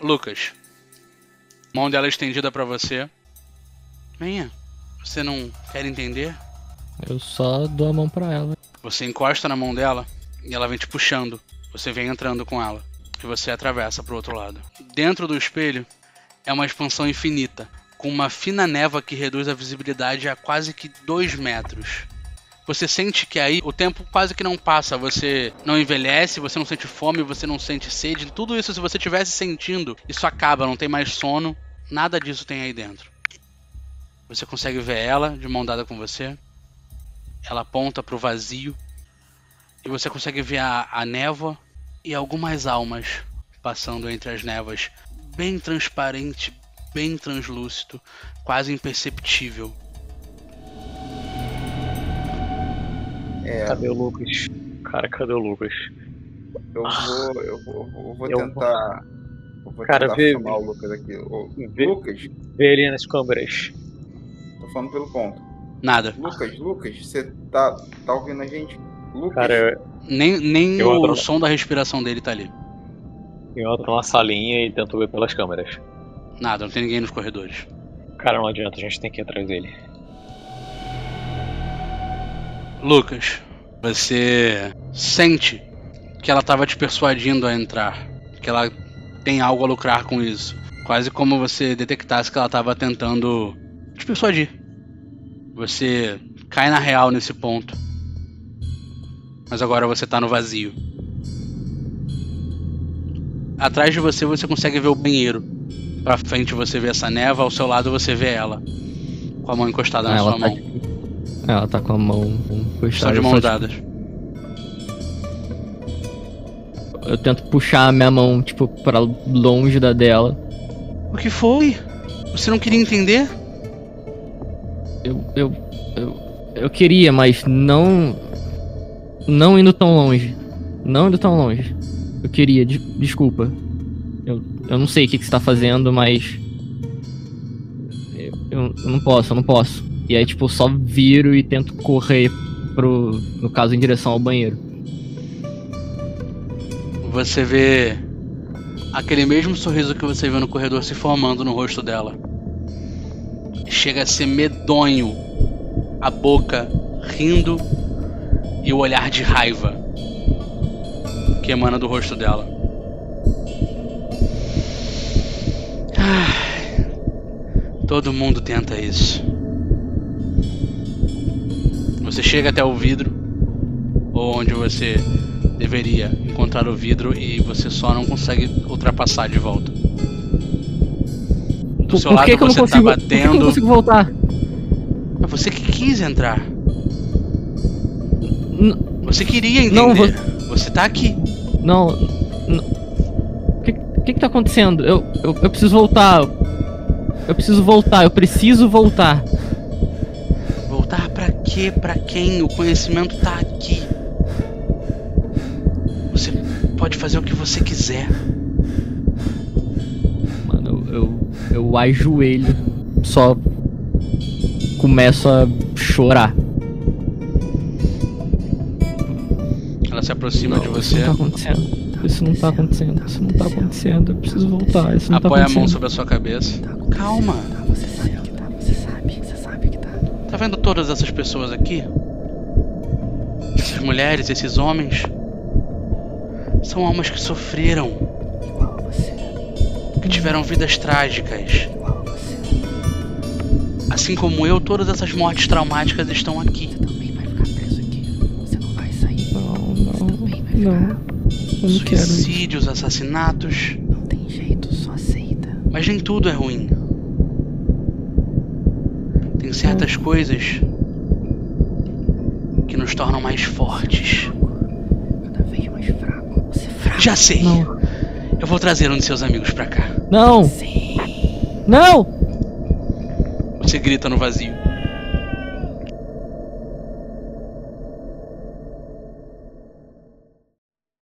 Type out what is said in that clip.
Lucas. Mão dela estendida pra você. Venha. Você não quer entender? Eu só dou a mão pra ela. Você encosta na mão dela e ela vem te puxando. Você vem entrando com ela. E você atravessa pro outro lado. Dentro do espelho é uma expansão infinita, com uma fina névoa que reduz a visibilidade a quase que 2 metros. Você sente que aí o tempo quase que não passa, você não envelhece, você não sente fome, você não sente sede, tudo isso se você tivesse sentindo, isso acaba, não tem mais sono, nada disso tem aí dentro. Você consegue ver ela de mão dada com você. Ela aponta para o vazio e você consegue ver a, a névoa e algumas almas passando entre as névoas, bem transparente, bem translúcido, quase imperceptível. É, Cadê o Lucas? Cara, cadê o Lucas? eu vou, eu vou, eu vou Eu tentar. Eu vou Cara, tentar vê- chamar o Lucas aqui. Ô, Vê- Lucas, Vê ele nas câmeras. tô falando pelo ponto. Nada. Lucas, Lucas, você tá, tá ouvindo a gente? Lucas, Cara, Nem, nem o som da respiração dele tá ali. eu entro numa salinha e tento ver pelas câmeras. Nada, não tem ninguém nos corredores. Cara, não adianta, a gente tem que ir atrás dele. Lucas, você sente que ela estava te persuadindo a entrar, que ela tem algo a lucrar com isso. Quase como você detectasse que ela estava tentando te persuadir. Você cai na real nesse ponto. Mas agora você tá no vazio. Atrás de você você consegue ver o banheiro. Pra frente você vê essa neva, ao seu lado você vê ela. Com a mão encostada Ah, na sua tá mão. aqui. Ela tá com a mão Estão encostada. de eu mãos só, dadas. tipo, Eu tento puxar a minha mão, tipo, pra longe da dela. O que foi? Você não queria entender? Eu, eu, eu, eu queria, mas não. Não indo tão longe. Não indo tão longe. Eu queria, de- desculpa. Eu, eu não sei o que, que você tá fazendo, mas. Eu, eu não posso, eu não posso. E aí, tipo, só viro e tento correr pro. No caso, em direção ao banheiro. Você vê aquele mesmo sorriso que você viu no corredor se formando no rosto dela. Chega a ser medonho a boca rindo e o olhar de raiva que emana do rosto dela. Todo mundo tenta isso. Você chega até o vidro, ou onde você deveria encontrar o vidro e você só não consegue ultrapassar de volta. Do Por, seu por lado que, que eu não você consigo. tá Por que, que eu não batendo. consigo voltar? É você que quis entrar. N- Você queria entender. Não, Você tá aqui. Não. não. O que, que que tá acontecendo? Eu, eu, eu preciso voltar. Eu preciso voltar, eu preciso voltar. Quê? Pra quem? O conhecimento tá aqui. Você pode fazer o que você quiser. Mano, eu, eu, eu ajoelho, só começo a chorar. Ela se aproxima de Isso você, não tá acontecendo. Isso não tá acontecendo. Isso não tá acontecendo. Eu preciso voltar. Isso não tá apoia a acontecendo. mão sobre a sua cabeça. Calma. Você sabe que tá, você sabe, você sabe que tá. Vendo todas essas pessoas aqui? Essas mulheres, esses homens? São almas que sofreram, Igual a você, que tiveram vidas trágicas. Assim como eu, todas essas mortes traumáticas estão aqui. Você também vai ficar preso aqui. Você não vai sair. Não, Você também vai ficar. Não. Suicídios, assassinatos. Não tem jeito, só aceita. Mas nem tudo é ruim. Certas coisas que nos tornam mais fortes. Cada vez mais fraco. Você é fraco. Já sei. Não. Eu vou trazer um de seus amigos pra cá. Não! Sim. Não! Você grita no vazio.